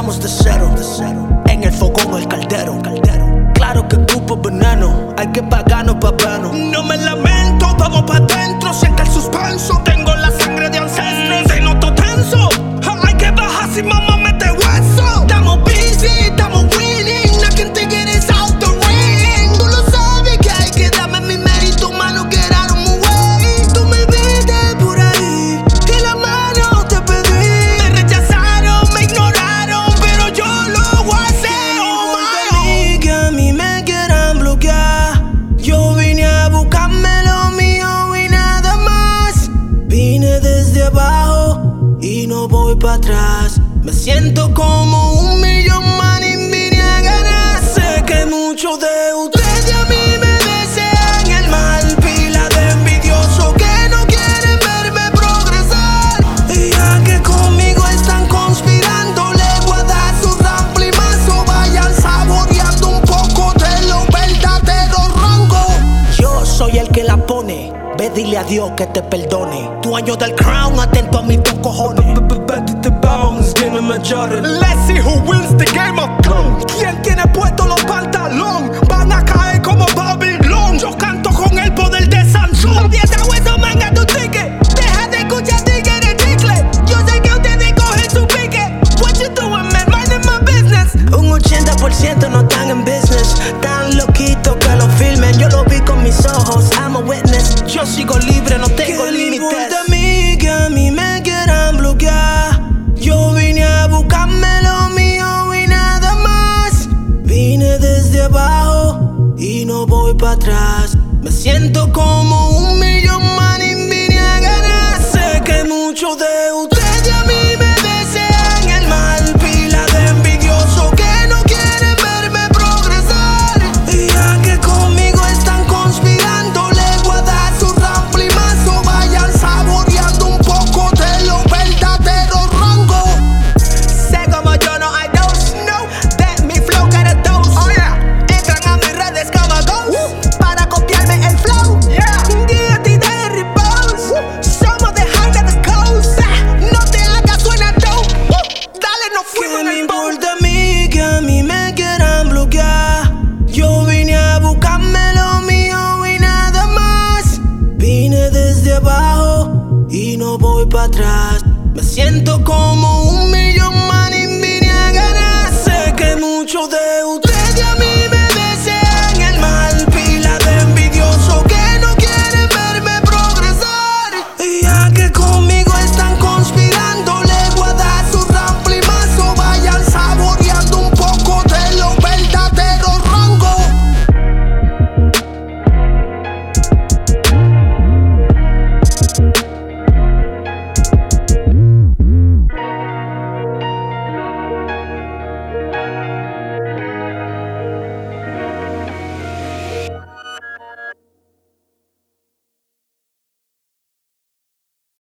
empezamos de cero, de cero. En el fogón, el caldero, caldero. Atrás. Me siento como un millón man y a ganar. Sé que muchos de ustedes a mí me desean el mal. Pila de envidiosos que no quieren verme progresar. Y ya que conmigo están conspirando, le voy a dar su ramplimazo. Vayan saboreando un poco de los verdaderos rangos. Yo soy el que la pone. Ve, dile a Dios que te perdone. Dueño del crown, atento a mis dos cojones. Let's see who wins the game of Thrones. ¿Quién tiene puesto los pantalones? Van a caer Abajo y no voy para atrás. Me siento como un millón más. y no voy para atrás. Me siento como un